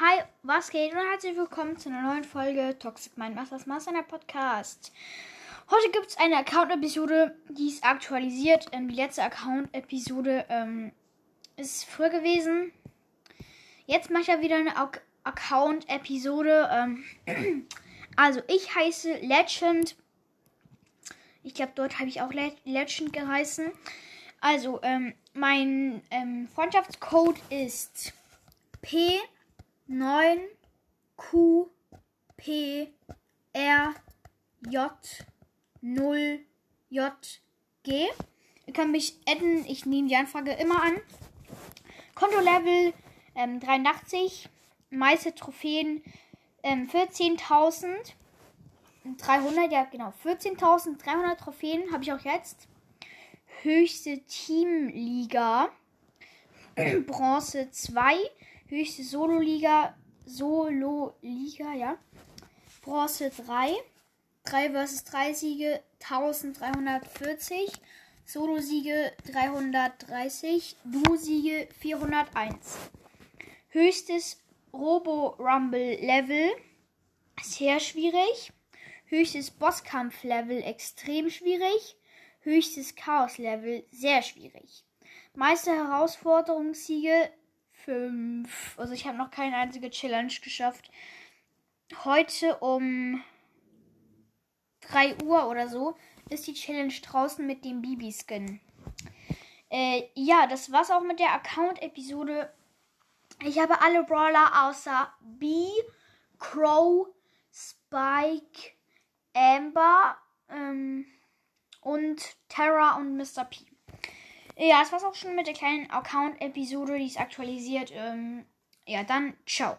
Hi, was geht und herzlich willkommen zu einer neuen Folge Toxic Mind Masters Master Podcast. Heute gibt es eine Account-Episode, die ist aktualisiert. Ähm, die letzte Account-Episode ähm, ist früher gewesen. Jetzt mache ich ja wieder eine Account-Episode. Ähm, also, ich heiße Legend. Ich glaube, dort habe ich auch Le Legend geheißen. Also, ähm, mein ähm, Freundschaftscode ist P 9 Q P R J 0 J G. Ihr könnt mich adden, ich nehme die Anfrage immer an. Kontolevel ähm, 83, meiste Trophäen ähm, 14.300, ja genau, 14.300 Trophäen habe ich auch jetzt. Höchste Teamliga, Bronze 2, höchste Solo-Liga, Solo-Liga, ja. Bronze 3, 3 vs 3 Siege 1340, Solo-Siege 330, Duo-Siege 401. Höchstes Robo-Rumble-Level, sehr schwierig. Höchstes Bosskampf-Level, extrem schwierig. Höchstes Chaos-Level, sehr schwierig. Meiste Herausforderungssiege 5. Also ich habe noch keine einzige Challenge geschafft. Heute um 3 Uhr oder so ist die Challenge draußen mit dem Bibi-Skin. Äh, ja, das war's auch mit der Account-Episode. Ich habe alle Brawler außer B, Crow, Spike, Amber ähm, und Terra und Mr. P. Ja, das war's auch schon mit der kleinen Account-Episode, die ist aktualisiert. Ähm, ja, dann ciao.